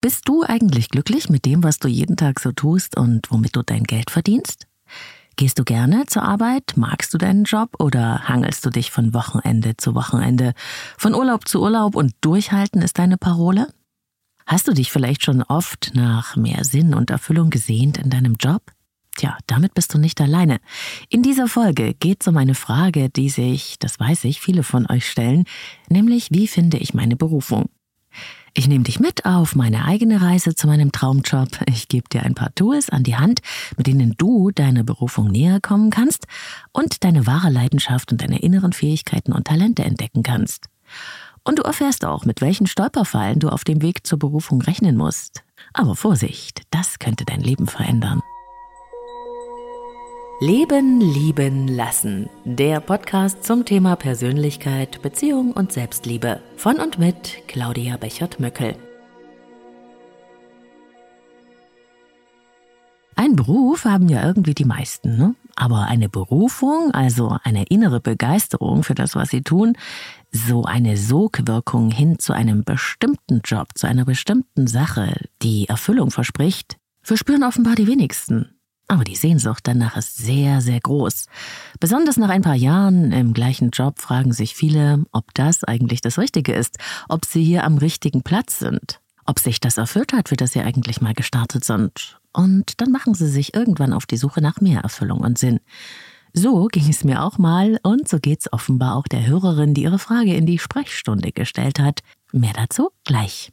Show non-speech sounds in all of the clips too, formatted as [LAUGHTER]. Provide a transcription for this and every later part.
Bist du eigentlich glücklich mit dem, was du jeden Tag so tust und womit du dein Geld verdienst? Gehst du gerne zur Arbeit? Magst du deinen Job oder hangelst du dich von Wochenende zu Wochenende? Von Urlaub zu Urlaub und durchhalten ist deine Parole? Hast du dich vielleicht schon oft nach mehr Sinn und Erfüllung gesehnt in deinem Job? Tja, damit bist du nicht alleine. In dieser Folge geht es um eine Frage, die sich, das weiß ich, viele von euch stellen, nämlich wie finde ich meine Berufung? Ich nehme dich mit auf meine eigene Reise zu meinem Traumjob. Ich gebe dir ein paar Tools an die Hand, mit denen du deiner Berufung näher kommen kannst und deine wahre Leidenschaft und deine inneren Fähigkeiten und Talente entdecken kannst. Und du erfährst auch, mit welchen Stolperfallen du auf dem Weg zur Berufung rechnen musst. Aber Vorsicht, das könnte dein Leben verändern. Leben, lieben, lassen. Der Podcast zum Thema Persönlichkeit, Beziehung und Selbstliebe. Von und mit Claudia Bechert-Möckel. Ein Beruf haben ja irgendwie die meisten, ne? Aber eine Berufung, also eine innere Begeisterung für das, was sie tun, so eine Sogwirkung hin zu einem bestimmten Job, zu einer bestimmten Sache, die Erfüllung verspricht, verspüren offenbar die wenigsten. Aber die Sehnsucht danach ist sehr, sehr groß. Besonders nach ein paar Jahren im gleichen Job fragen sich viele, ob das eigentlich das Richtige ist, ob sie hier am richtigen Platz sind, ob sich das erfüllt hat, für das sie eigentlich mal gestartet sind. Und dann machen sie sich irgendwann auf die Suche nach mehr Erfüllung und Sinn. So ging es mir auch mal und so geht's offenbar auch der Hörerin, die ihre Frage in die Sprechstunde gestellt hat. Mehr dazu gleich.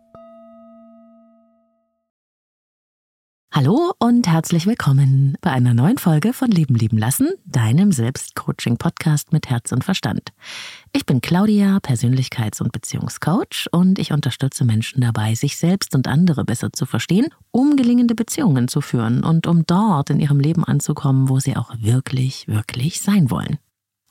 Hallo und herzlich willkommen bei einer neuen Folge von Leben lieben lassen, deinem Selbstcoaching-Podcast mit Herz und Verstand. Ich bin Claudia, Persönlichkeits- und Beziehungscoach und ich unterstütze Menschen dabei, sich selbst und andere besser zu verstehen, um gelingende Beziehungen zu führen und um dort in ihrem Leben anzukommen, wo sie auch wirklich, wirklich sein wollen.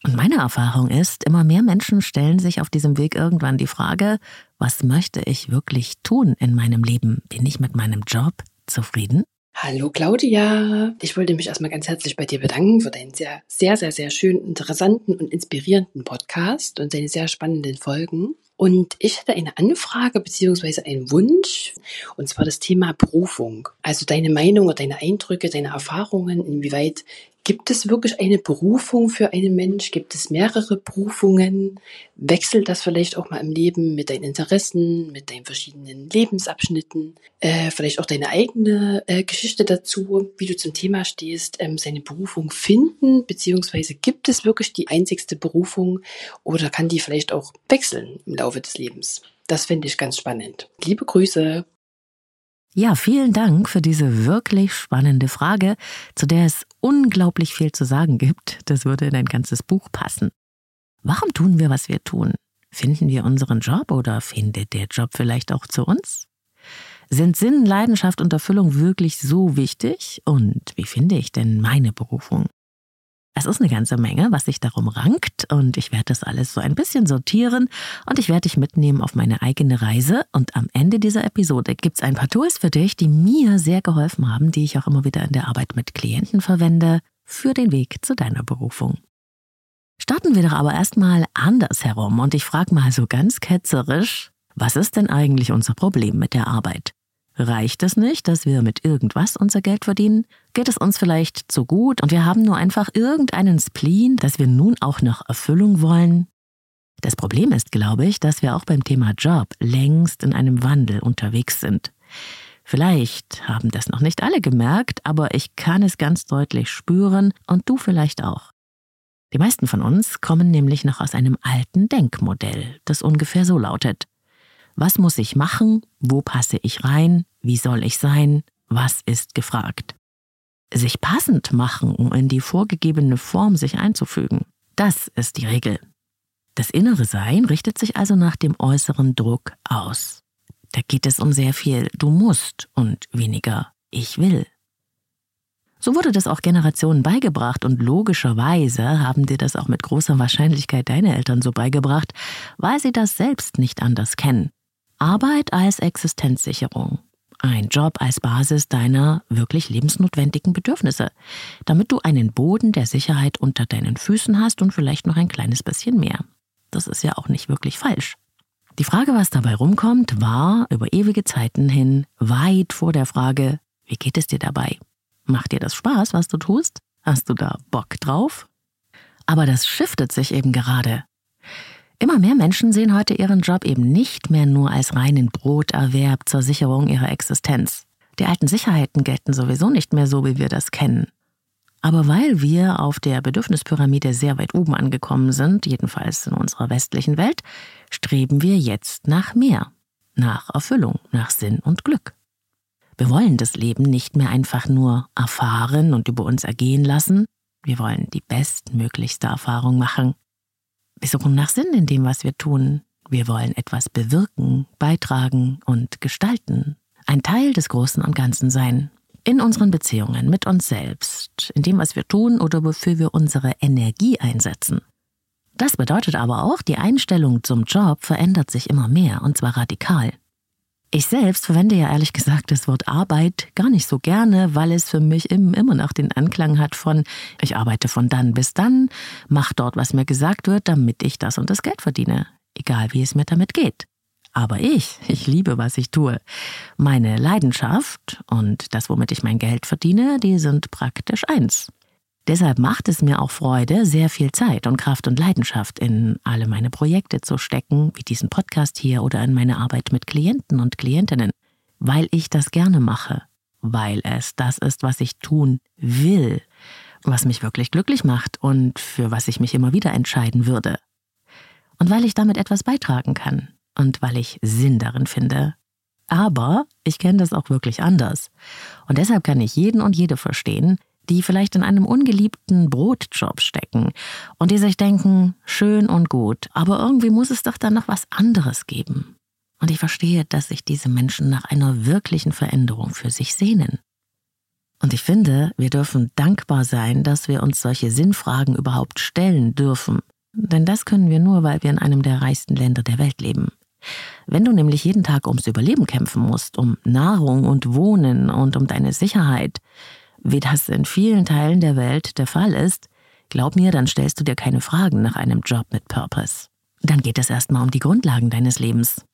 Und meine Erfahrung ist, immer mehr Menschen stellen sich auf diesem Weg irgendwann die Frage, was möchte ich wirklich tun in meinem Leben? Bin ich mit meinem Job zufrieden? Hallo Claudia, ich wollte mich erstmal ganz herzlich bei dir bedanken für deinen sehr, sehr, sehr, sehr schönen, interessanten und inspirierenden Podcast und deine sehr spannenden Folgen. Und ich hatte eine Anfrage beziehungsweise einen Wunsch, und zwar das Thema Berufung. Also deine Meinung oder deine Eindrücke, deine Erfahrungen, inwieweit Gibt es wirklich eine Berufung für einen Mensch? Gibt es mehrere Berufungen? Wechselt das vielleicht auch mal im Leben mit deinen Interessen, mit deinen verschiedenen Lebensabschnitten? Äh, vielleicht auch deine eigene äh, Geschichte dazu, wie du zum Thema stehst, ähm, seine Berufung finden, beziehungsweise gibt es wirklich die einzigste Berufung oder kann die vielleicht auch wechseln im Laufe des Lebens? Das finde ich ganz spannend. Liebe Grüße. Ja, vielen Dank für diese wirklich spannende Frage, zu der es unglaublich viel zu sagen gibt. Das würde in ein ganzes Buch passen. Warum tun wir, was wir tun? Finden wir unseren Job oder findet der Job vielleicht auch zu uns? Sind Sinn, Leidenschaft und Erfüllung wirklich so wichtig? Und wie finde ich denn meine Berufung? Es ist eine ganze Menge, was sich darum rankt und ich werde das alles so ein bisschen sortieren und ich werde dich mitnehmen auf meine eigene Reise und am Ende dieser Episode gibt es ein paar Tools für dich, die mir sehr geholfen haben, die ich auch immer wieder in der Arbeit mit Klienten verwende, für den Weg zu deiner Berufung. Starten wir doch aber erstmal anders herum und ich frage mal so ganz ketzerisch, was ist denn eigentlich unser Problem mit der Arbeit? Reicht es nicht, dass wir mit irgendwas unser Geld verdienen? Geht es uns vielleicht zu gut und wir haben nur einfach irgendeinen Spleen, dass wir nun auch noch Erfüllung wollen? Das Problem ist, glaube ich, dass wir auch beim Thema Job längst in einem Wandel unterwegs sind. Vielleicht haben das noch nicht alle gemerkt, aber ich kann es ganz deutlich spüren und du vielleicht auch. Die meisten von uns kommen nämlich noch aus einem alten Denkmodell, das ungefähr so lautet. Was muss ich machen? Wo passe ich rein? Wie soll ich sein? Was ist gefragt? Sich passend machen, um in die vorgegebene Form sich einzufügen. Das ist die Regel. Das innere Sein richtet sich also nach dem äußeren Druck aus. Da geht es um sehr viel du musst und weniger ich will. So wurde das auch Generationen beigebracht und logischerweise haben dir das auch mit großer Wahrscheinlichkeit deine Eltern so beigebracht, weil sie das selbst nicht anders kennen. Arbeit als Existenzsicherung. Ein Job als Basis deiner wirklich lebensnotwendigen Bedürfnisse, damit du einen Boden der Sicherheit unter deinen Füßen hast und vielleicht noch ein kleines bisschen mehr. Das ist ja auch nicht wirklich falsch. Die Frage, was dabei rumkommt, war über ewige Zeiten hin weit vor der Frage, wie geht es dir dabei? Macht dir das Spaß, was du tust? Hast du da Bock drauf? Aber das shiftet sich eben gerade. Immer mehr Menschen sehen heute ihren Job eben nicht mehr nur als reinen Broterwerb zur Sicherung ihrer Existenz. Die alten Sicherheiten gelten sowieso nicht mehr so, wie wir das kennen. Aber weil wir auf der Bedürfnispyramide sehr weit oben angekommen sind, jedenfalls in unserer westlichen Welt, streben wir jetzt nach mehr, nach Erfüllung, nach Sinn und Glück. Wir wollen das Leben nicht mehr einfach nur erfahren und über uns ergehen lassen, wir wollen die bestmöglichste Erfahrung machen, wir suchen nach Sinn in dem, was wir tun. Wir wollen etwas bewirken, beitragen und gestalten. Ein Teil des Großen und Ganzen sein. In unseren Beziehungen mit uns selbst, in dem, was wir tun oder wofür wir unsere Energie einsetzen. Das bedeutet aber auch, die Einstellung zum Job verändert sich immer mehr, und zwar radikal. Ich selbst verwende ja ehrlich gesagt das Wort Arbeit gar nicht so gerne, weil es für mich immer noch den Anklang hat von, ich arbeite von dann bis dann, mach dort, was mir gesagt wird, damit ich das und das Geld verdiene, egal wie es mir damit geht. Aber ich, ich liebe, was ich tue. Meine Leidenschaft und das, womit ich mein Geld verdiene, die sind praktisch eins. Deshalb macht es mir auch Freude, sehr viel Zeit und Kraft und Leidenschaft in alle meine Projekte zu stecken, wie diesen Podcast hier oder in meine Arbeit mit Klienten und Klientinnen, weil ich das gerne mache, weil es das ist, was ich tun will, was mich wirklich glücklich macht und für was ich mich immer wieder entscheiden würde. Und weil ich damit etwas beitragen kann und weil ich Sinn darin finde. Aber ich kenne das auch wirklich anders. Und deshalb kann ich jeden und jede verstehen, die vielleicht in einem ungeliebten Brotjob stecken und die sich denken, schön und gut, aber irgendwie muss es doch dann noch was anderes geben. Und ich verstehe, dass sich diese Menschen nach einer wirklichen Veränderung für sich sehnen. Und ich finde, wir dürfen dankbar sein, dass wir uns solche Sinnfragen überhaupt stellen dürfen. Denn das können wir nur, weil wir in einem der reichsten Länder der Welt leben. Wenn du nämlich jeden Tag ums Überleben kämpfen musst, um Nahrung und Wohnen und um deine Sicherheit, wie das in vielen Teilen der Welt der Fall ist, glaub mir, dann stellst du dir keine Fragen nach einem Job mit Purpose. Dann geht es erstmal um die Grundlagen deines Lebens.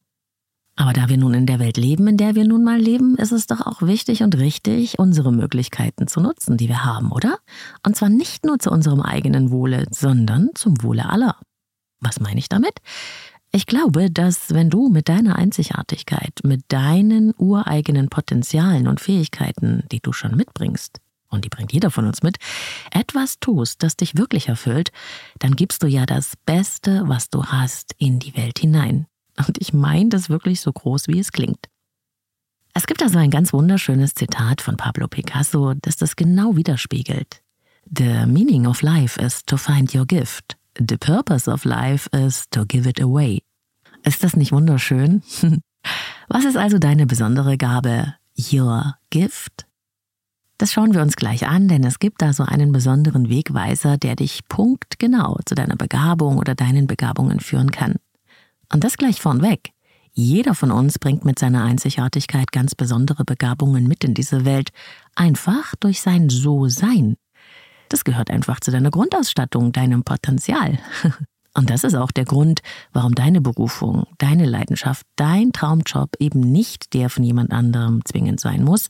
Aber da wir nun in der Welt leben, in der wir nun mal leben, ist es doch auch wichtig und richtig, unsere Möglichkeiten zu nutzen, die wir haben, oder? Und zwar nicht nur zu unserem eigenen Wohle, sondern zum Wohle aller. Was meine ich damit? Ich glaube, dass wenn du mit deiner Einzigartigkeit, mit deinen ureigenen Potenzialen und Fähigkeiten, die du schon mitbringst, und die bringt jeder von uns mit, etwas tust, das dich wirklich erfüllt, dann gibst du ja das Beste, was du hast, in die Welt hinein. Und ich meine das wirklich so groß, wie es klingt. Es gibt also ein ganz wunderschönes Zitat von Pablo Picasso, das das genau widerspiegelt. The meaning of life is to find your gift. The purpose of life is to give it away. Ist das nicht wunderschön? [LAUGHS] Was ist also deine besondere Gabe? Your gift? Das schauen wir uns gleich an, denn es gibt da so einen besonderen Wegweiser, der dich punktgenau zu deiner Begabung oder deinen Begabungen führen kann. Und das gleich vornweg. Jeder von uns bringt mit seiner Einzigartigkeit ganz besondere Begabungen mit in diese Welt, einfach durch sein So-Sein. Das gehört einfach zu deiner Grundausstattung, deinem Potenzial. [LAUGHS] Und das ist auch der Grund, warum deine Berufung, deine Leidenschaft, dein Traumjob eben nicht der von jemand anderem zwingend sein muss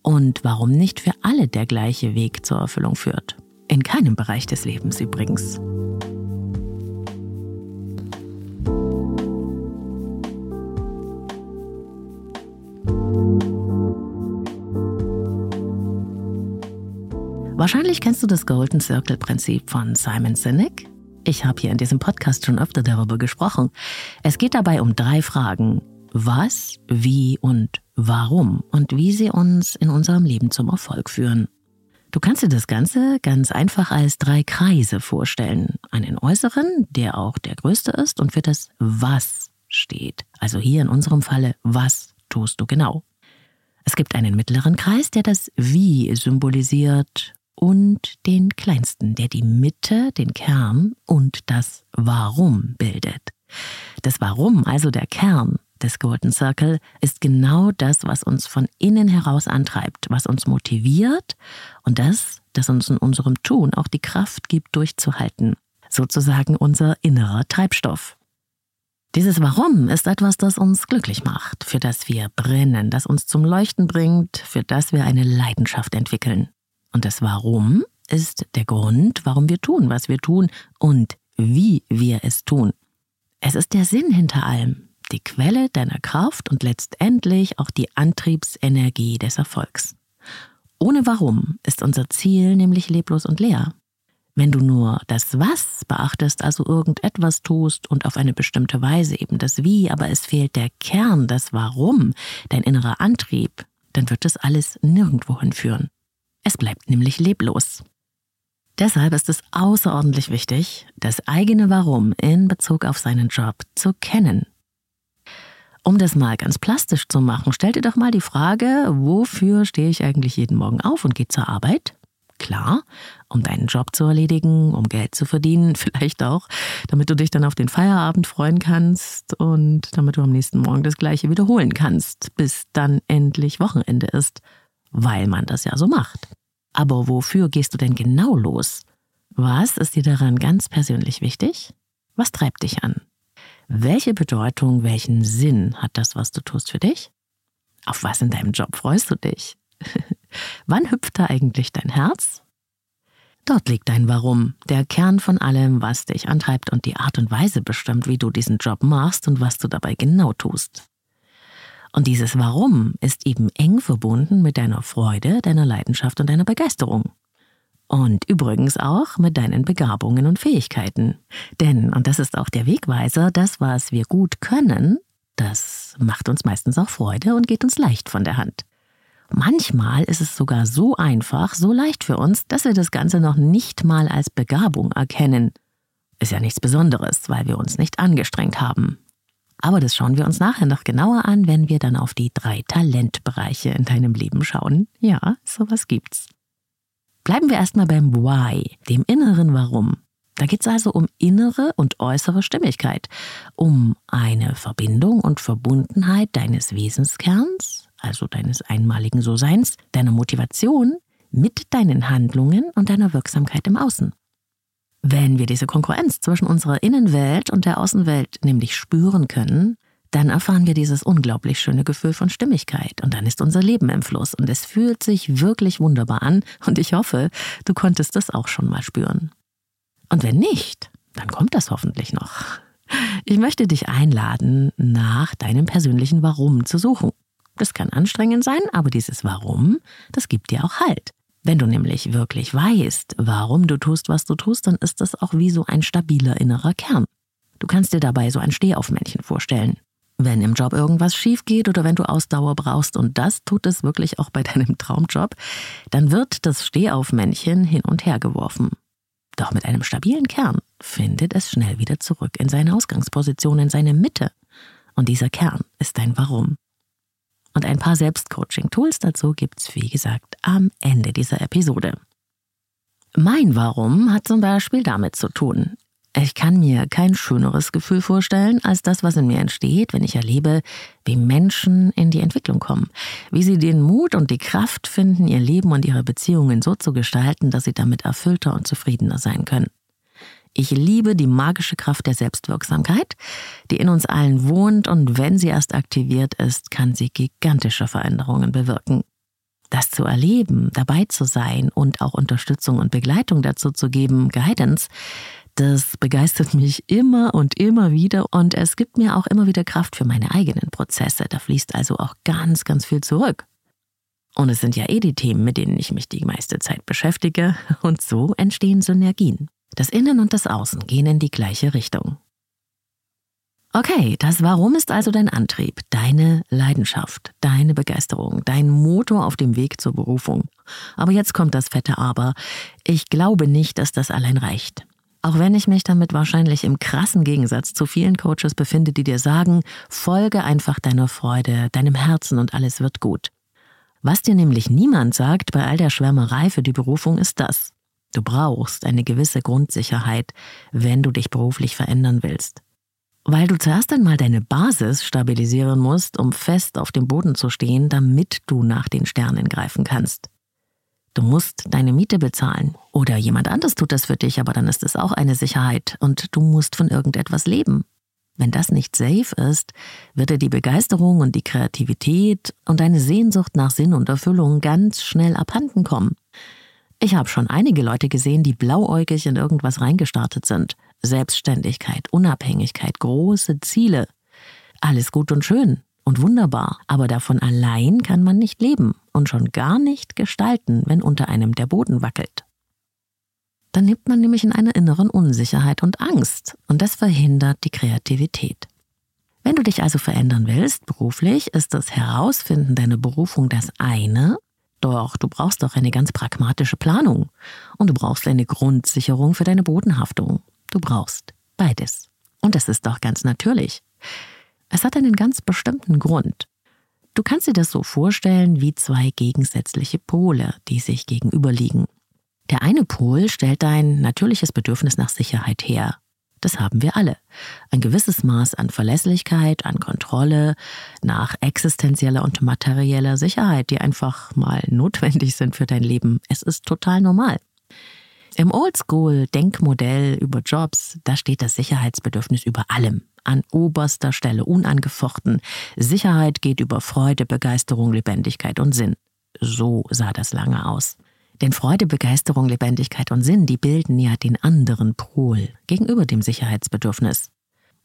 und warum nicht für alle der gleiche Weg zur Erfüllung führt. In keinem Bereich des Lebens übrigens. Wahrscheinlich kennst du das Golden Circle Prinzip von Simon Sinek. Ich habe hier in diesem Podcast schon öfter darüber gesprochen. Es geht dabei um drei Fragen. Was, wie und warum und wie sie uns in unserem Leben zum Erfolg führen. Du kannst dir das Ganze ganz einfach als drei Kreise vorstellen. Einen äußeren, der auch der größte ist und für das Was steht. Also hier in unserem Falle, was tust du genau? Es gibt einen mittleren Kreis, der das Wie symbolisiert und den kleinsten, der die Mitte, den Kern und das Warum bildet. Das Warum, also der Kern des Golden Circle, ist genau das, was uns von innen heraus antreibt, was uns motiviert und das, das uns in unserem Tun auch die Kraft gibt, durchzuhalten. Sozusagen unser innerer Treibstoff. Dieses Warum ist etwas, das uns glücklich macht, für das wir brennen, das uns zum Leuchten bringt, für das wir eine Leidenschaft entwickeln. Und das Warum ist der Grund, warum wir tun, was wir tun und wie wir es tun. Es ist der Sinn hinter allem, die Quelle deiner Kraft und letztendlich auch die Antriebsenergie des Erfolgs. Ohne Warum ist unser Ziel nämlich leblos und leer. Wenn du nur das Was beachtest, also irgendetwas tust und auf eine bestimmte Weise eben das Wie, aber es fehlt der Kern, das Warum, dein innerer Antrieb, dann wird das alles nirgendwo hinführen. Es bleibt nämlich leblos. Deshalb ist es außerordentlich wichtig, das eigene Warum in Bezug auf seinen Job zu kennen. Um das mal ganz plastisch zu machen, stell dir doch mal die Frage, wofür stehe ich eigentlich jeden Morgen auf und gehe zur Arbeit? Klar, um deinen Job zu erledigen, um Geld zu verdienen, [LAUGHS] vielleicht auch, damit du dich dann auf den Feierabend freuen kannst und damit du am nächsten Morgen das gleiche wiederholen kannst, bis dann endlich Wochenende ist weil man das ja so macht. Aber wofür gehst du denn genau los? Was ist dir daran ganz persönlich wichtig? Was treibt dich an? Welche Bedeutung, welchen Sinn hat das, was du tust für dich? Auf was in deinem Job freust du dich? [LAUGHS] Wann hüpft da eigentlich dein Herz? Dort liegt dein Warum, der Kern von allem, was dich antreibt und die Art und Weise bestimmt, wie du diesen Job machst und was du dabei genau tust. Und dieses Warum ist eben eng verbunden mit deiner Freude, deiner Leidenschaft und deiner Begeisterung. Und übrigens auch mit deinen Begabungen und Fähigkeiten. Denn, und das ist auch der Wegweiser, das, was wir gut können, das macht uns meistens auch Freude und geht uns leicht von der Hand. Manchmal ist es sogar so einfach, so leicht für uns, dass wir das Ganze noch nicht mal als Begabung erkennen. Ist ja nichts Besonderes, weil wir uns nicht angestrengt haben. Aber das schauen wir uns nachher noch genauer an, wenn wir dann auf die drei Talentbereiche in deinem Leben schauen. Ja, sowas gibt's. Bleiben wir erstmal beim Why, dem inneren Warum. Da geht es also um innere und äußere Stimmigkeit, um eine Verbindung und Verbundenheit deines Wesenskerns, also deines einmaligen So-Seins, deiner Motivation mit deinen Handlungen und deiner Wirksamkeit im Außen. Wenn wir diese Konkurrenz zwischen unserer Innenwelt und der Außenwelt nämlich spüren können, dann erfahren wir dieses unglaublich schöne Gefühl von Stimmigkeit und dann ist unser Leben im Fluss und es fühlt sich wirklich wunderbar an und ich hoffe, du konntest das auch schon mal spüren. Und wenn nicht, dann kommt das hoffentlich noch. Ich möchte dich einladen, nach deinem persönlichen Warum zu suchen. Das kann anstrengend sein, aber dieses Warum, das gibt dir auch Halt. Wenn du nämlich wirklich weißt, warum du tust, was du tust, dann ist das auch wie so ein stabiler innerer Kern. Du kannst dir dabei so ein Stehaufmännchen vorstellen. Wenn im Job irgendwas schief geht oder wenn du Ausdauer brauchst, und das tut es wirklich auch bei [LAUGHS] deinem Traumjob, dann wird das Stehaufmännchen hin und her geworfen. Doch mit einem stabilen Kern findet es schnell wieder zurück in seine Ausgangsposition, in seine Mitte. Und dieser Kern ist dein Warum. Und ein paar Selbstcoaching-Tools dazu gibt's, wie gesagt, am Ende dieser Episode. Mein Warum hat zum Beispiel damit zu tun. Ich kann mir kein schöneres Gefühl vorstellen als das, was in mir entsteht, wenn ich erlebe, wie Menschen in die Entwicklung kommen, wie sie den Mut und die Kraft finden, ihr Leben und ihre Beziehungen so zu gestalten, dass sie damit erfüllter und zufriedener sein können. Ich liebe die magische Kraft der Selbstwirksamkeit, die in uns allen wohnt und wenn sie erst aktiviert ist, kann sie gigantische Veränderungen bewirken. Das zu erleben, dabei zu sein und auch Unterstützung und Begleitung dazu zu geben, Guidance, das begeistert mich immer und immer wieder und es gibt mir auch immer wieder Kraft für meine eigenen Prozesse. Da fließt also auch ganz, ganz viel zurück. Und es sind ja eh die Themen, mit denen ich mich die meiste Zeit beschäftige und so entstehen Synergien. Das Innen und das Außen gehen in die gleiche Richtung. Okay, das Warum ist also dein Antrieb, deine Leidenschaft, deine Begeisterung, dein Motor auf dem Weg zur Berufung. Aber jetzt kommt das fette Aber. Ich glaube nicht, dass das allein reicht. Auch wenn ich mich damit wahrscheinlich im krassen Gegensatz zu vielen Coaches befinde, die dir sagen, folge einfach deiner Freude, deinem Herzen und alles wird gut. Was dir nämlich niemand sagt bei all der Schwärmerei für die Berufung ist das. Du brauchst eine gewisse Grundsicherheit, wenn du dich beruflich verändern willst weil du zuerst einmal deine Basis stabilisieren musst, um fest auf dem Boden zu stehen, damit du nach den Sternen greifen kannst. Du musst deine Miete bezahlen oder jemand anderes tut das für dich, aber dann ist es auch eine Sicherheit und du musst von irgendetwas leben. Wenn das nicht safe ist, wird dir die Begeisterung und die Kreativität und deine Sehnsucht nach Sinn und Erfüllung ganz schnell abhanden kommen. Ich habe schon einige Leute gesehen, die blauäugig in irgendwas reingestartet sind Selbstständigkeit, Unabhängigkeit, große Ziele. Alles gut und schön und wunderbar, aber davon allein kann man nicht leben und schon gar nicht gestalten, wenn unter einem der Boden wackelt. Dann lebt man nämlich in einer inneren Unsicherheit und Angst und das verhindert die Kreativität. Wenn du dich also verändern willst, beruflich, ist das Herausfinden deiner Berufung das eine, doch du brauchst doch eine ganz pragmatische Planung und du brauchst eine Grundsicherung für deine Bodenhaftung. Du brauchst beides. Und das ist doch ganz natürlich. Es hat einen ganz bestimmten Grund. Du kannst dir das so vorstellen wie zwei gegensätzliche Pole, die sich gegenüberliegen. Der eine Pol stellt dein natürliches Bedürfnis nach Sicherheit her. Das haben wir alle. Ein gewisses Maß an Verlässlichkeit, an Kontrolle, nach existenzieller und materieller Sicherheit, die einfach mal notwendig sind für dein Leben. Es ist total normal. Im Oldschool-Denkmodell über Jobs, da steht das Sicherheitsbedürfnis über allem, an oberster Stelle, unangefochten. Sicherheit geht über Freude, Begeisterung, Lebendigkeit und Sinn. So sah das lange aus. Denn Freude, Begeisterung, Lebendigkeit und Sinn, die bilden ja den anderen Pol gegenüber dem Sicherheitsbedürfnis.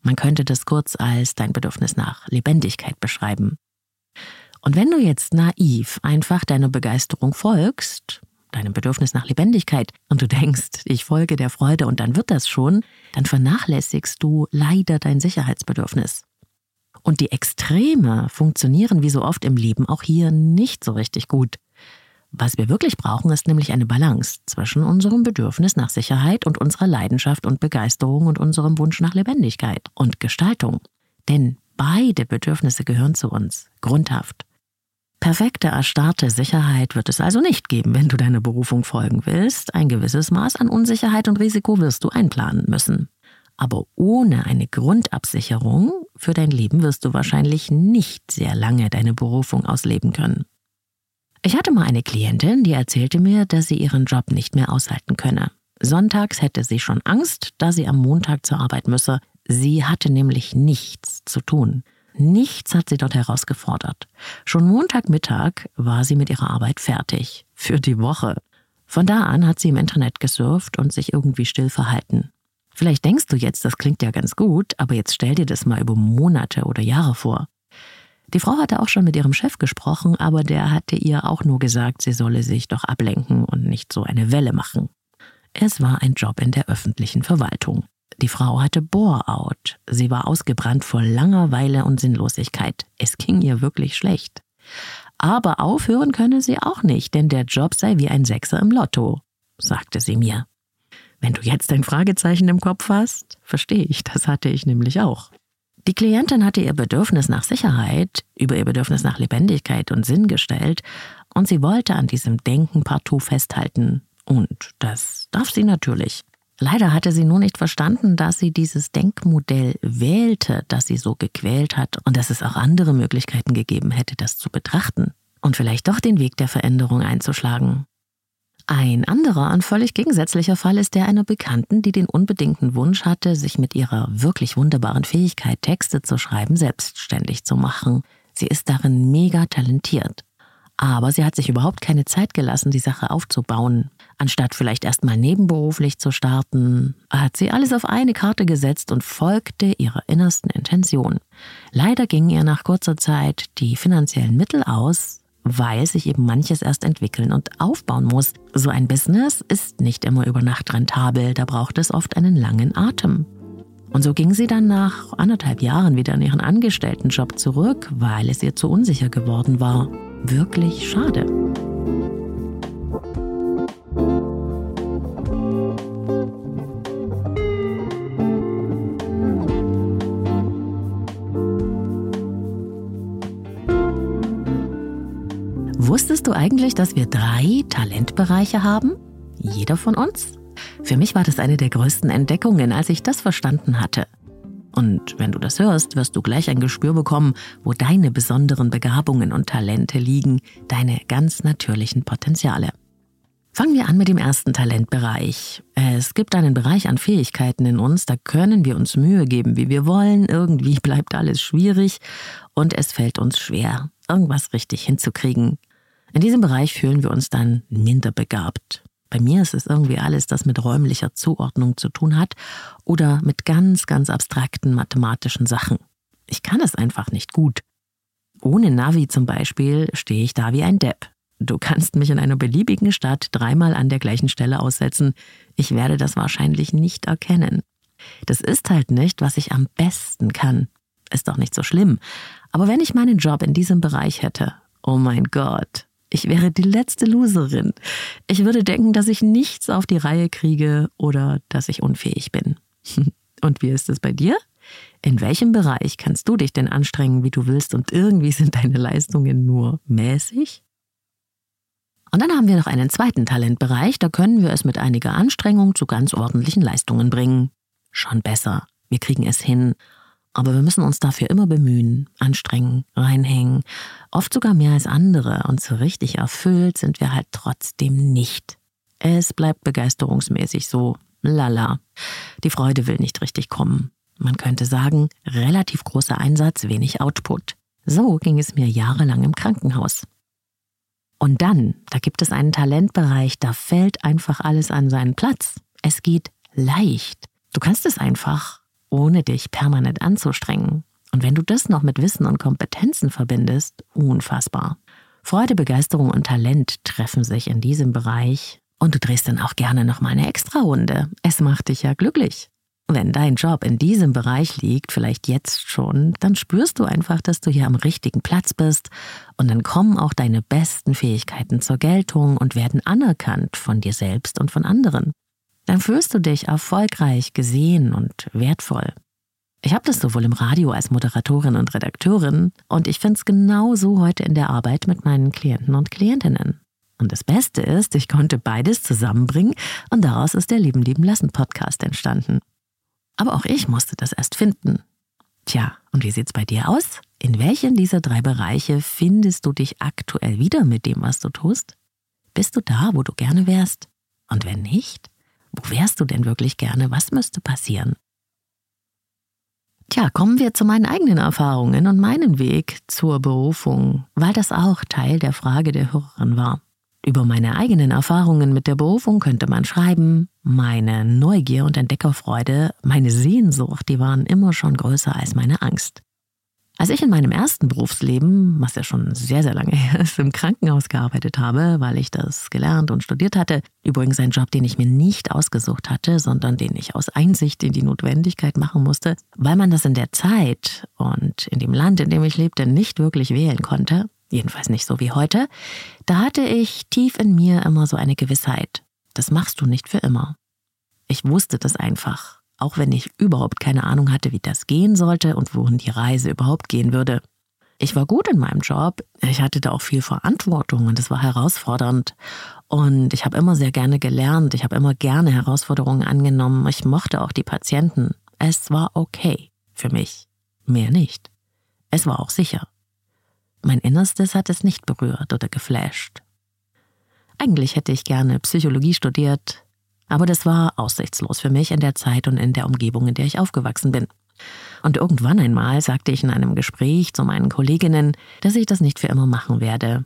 Man könnte das kurz als dein Bedürfnis nach Lebendigkeit beschreiben. Und wenn du jetzt naiv einfach deiner Begeisterung folgst, deinem Bedürfnis nach Lebendigkeit und du denkst, ich folge der Freude und dann wird das schon, dann vernachlässigst du leider dein Sicherheitsbedürfnis. Und die Extreme funktionieren wie so oft im Leben auch hier nicht so richtig gut. Was wir wirklich brauchen, ist nämlich eine Balance zwischen unserem Bedürfnis nach Sicherheit und unserer Leidenschaft und Begeisterung und unserem Wunsch nach Lebendigkeit und Gestaltung. Denn beide Bedürfnisse gehören zu uns, grundhaft. Perfekte erstarrte Sicherheit wird es also nicht geben, wenn du deiner Berufung folgen willst. Ein gewisses Maß an Unsicherheit und Risiko wirst du einplanen müssen. Aber ohne eine Grundabsicherung für dein Leben wirst du wahrscheinlich nicht sehr lange deine Berufung ausleben können. Ich hatte mal eine Klientin, die erzählte mir, dass sie ihren Job nicht mehr aushalten könne. Sonntags hätte sie schon Angst, da sie am Montag zur Arbeit müsse. Sie hatte nämlich nichts zu tun. Nichts hat sie dort herausgefordert. Schon Montagmittag war sie mit ihrer Arbeit fertig. Für die Woche. Von da an hat sie im Internet gesurft und sich irgendwie still verhalten. Vielleicht denkst du jetzt, das klingt ja ganz gut, aber jetzt stell dir das mal über Monate oder Jahre vor. Die Frau hatte auch schon mit ihrem Chef gesprochen, aber der hatte ihr auch nur gesagt, sie solle sich doch ablenken und nicht so eine Welle machen. Es war ein Job in der öffentlichen Verwaltung. Die Frau hatte Bore-out. Sie war ausgebrannt vor Langeweile und Sinnlosigkeit. Es ging ihr wirklich schlecht. Aber aufhören könne sie auch nicht, denn der Job sei wie ein Sechser im Lotto, sagte sie mir. Wenn du jetzt ein Fragezeichen im Kopf hast, verstehe ich, das hatte ich nämlich auch. Die Klientin hatte ihr Bedürfnis nach Sicherheit über ihr Bedürfnis nach Lebendigkeit und Sinn gestellt und sie wollte an diesem Denken partout festhalten. Und das darf sie natürlich. Leider hatte sie nur nicht verstanden, dass sie dieses Denkmodell wählte, das sie so gequält hat und dass es auch andere Möglichkeiten gegeben hätte, das zu betrachten und vielleicht doch den Weg der Veränderung einzuschlagen. Ein anderer und völlig gegensätzlicher Fall ist der einer Bekannten, die den unbedingten Wunsch hatte, sich mit ihrer wirklich wunderbaren Fähigkeit, Texte zu schreiben, selbstständig zu machen. Sie ist darin mega talentiert. Aber sie hat sich überhaupt keine Zeit gelassen, die Sache aufzubauen. Anstatt vielleicht erstmal nebenberuflich zu starten, hat sie alles auf eine Karte gesetzt und folgte ihrer innersten Intention. Leider gingen ihr nach kurzer Zeit die finanziellen Mittel aus, weil sich eben manches erst entwickeln und aufbauen muss. So ein Business ist nicht immer über Nacht rentabel, da braucht es oft einen langen Atem. Und so ging sie dann nach anderthalb Jahren wieder in ihren Angestelltenjob zurück, weil es ihr zu unsicher geworden war. Wirklich schade. Wusstest du eigentlich, dass wir drei Talentbereiche haben? Jeder von uns? Für mich war das eine der größten Entdeckungen, als ich das verstanden hatte. Und wenn du das hörst, wirst du gleich ein Gespür bekommen, wo deine besonderen Begabungen und Talente liegen, deine ganz natürlichen Potenziale. Fangen wir an mit dem ersten Talentbereich. Es gibt einen Bereich an Fähigkeiten in uns, da können wir uns Mühe geben, wie wir wollen, irgendwie [LAUGHS] bleibt alles schwierig und es fällt uns schwer, irgendwas richtig hinzukriegen. In diesem Bereich fühlen wir uns dann minder begabt. Bei mir ist es irgendwie alles, das mit räumlicher Zuordnung zu tun hat oder mit ganz, ganz abstrakten mathematischen Sachen. Ich kann es einfach nicht gut. Ohne Navi zum Beispiel stehe ich da wie ein Depp. Du kannst mich in einer beliebigen Stadt dreimal an der gleichen Stelle aussetzen. Ich werde das wahrscheinlich nicht erkennen. Das ist halt nicht, was ich am besten kann. Ist doch nicht so schlimm. Aber wenn ich meinen Job in diesem Bereich hätte, oh mein Gott, ich wäre die letzte Loserin. Ich würde denken, dass ich nichts auf die Reihe kriege oder dass ich unfähig bin. [LAUGHS] Und wie ist es bei dir? In welchem Bereich kannst du dich denn anstrengen, wie du willst, und irgendwie sind deine Leistungen nur mäßig? Und dann haben wir noch einen zweiten Talentbereich, da können wir es mit einiger Anstrengung zu ganz ordentlichen Leistungen bringen. Schon besser. Wir kriegen es hin. Aber wir müssen uns dafür immer bemühen, anstrengen, reinhängen, oft sogar mehr als andere und so richtig erfüllt sind wir halt trotzdem nicht. Es bleibt begeisterungsmäßig so, lala. Die Freude will nicht richtig kommen. Man könnte sagen, relativ großer Einsatz, wenig Output. So ging es mir jahrelang im Krankenhaus. Und dann, da gibt es einen Talentbereich, da fällt einfach alles an seinen Platz. Es geht leicht. Du kannst es einfach ohne dich permanent anzustrengen. Und wenn du das noch mit Wissen und Kompetenzen verbindest, unfassbar. Freude, Begeisterung und Talent treffen sich in diesem Bereich und du drehst dann auch gerne noch mal eine Extrarunde. Es macht dich ja glücklich. Wenn dein Job in diesem Bereich liegt, vielleicht jetzt schon, dann spürst du einfach, dass du hier am richtigen Platz bist und dann kommen auch deine besten Fähigkeiten zur Geltung und werden anerkannt von dir selbst und von anderen dann fühlst du dich erfolgreich, gesehen und wertvoll. Ich habe das sowohl im Radio als Moderatorin und Redakteurin und ich finde es genauso heute in der Arbeit mit meinen Klienten und Klientinnen. Und das Beste ist, ich konnte beides zusammenbringen und daraus ist der Lieben Lieben Lassen Podcast entstanden. Aber auch ich musste das erst finden. Tja, und wie sieht's bei dir aus? In welchen dieser drei Bereiche findest du dich aktuell wieder mit dem, was du tust? Bist du da, wo du gerne wärst? Und wenn nicht, wo wärst du denn wirklich gerne? Was müsste passieren? Tja, kommen wir zu meinen eigenen Erfahrungen und meinen Weg zur Berufung, weil das auch Teil der Frage der Hörerin war. Über meine eigenen Erfahrungen mit der Berufung könnte man schreiben, meine Neugier und Entdeckerfreude, meine Sehnsucht, die waren immer schon größer als meine Angst. Als ich in meinem ersten Berufsleben, was ja schon sehr, sehr lange [LAUGHS] her ist, im Krankenhaus gearbeitet habe, weil ich das gelernt und studiert hatte, übrigens ein Job, den ich mir nicht ausgesucht hatte, sondern den ich aus Einsicht in die Notwendigkeit machen musste, weil man das in der Zeit und in dem Land, in dem ich lebte, nicht wirklich wählen konnte, jedenfalls nicht so wie heute, da hatte ich tief in mir immer so eine Gewissheit. Das machst du nicht für immer. Ich wusste das einfach. Auch wenn ich überhaupt keine Ahnung hatte, wie das gehen sollte und wohin die Reise überhaupt gehen würde. Ich war gut in meinem Job, ich hatte da auch viel Verantwortung und es war herausfordernd. Und ich habe immer sehr gerne gelernt, ich habe immer gerne Herausforderungen angenommen, ich mochte auch die Patienten. Es war okay für mich, mehr nicht. Es war auch sicher. Mein Innerstes hat es nicht berührt oder geflasht. Eigentlich hätte ich gerne Psychologie studiert, aber das war aussichtslos für mich in der Zeit und in der Umgebung, in der ich aufgewachsen bin. Und irgendwann einmal sagte ich in einem Gespräch zu meinen Kolleginnen, dass ich das nicht für immer machen werde.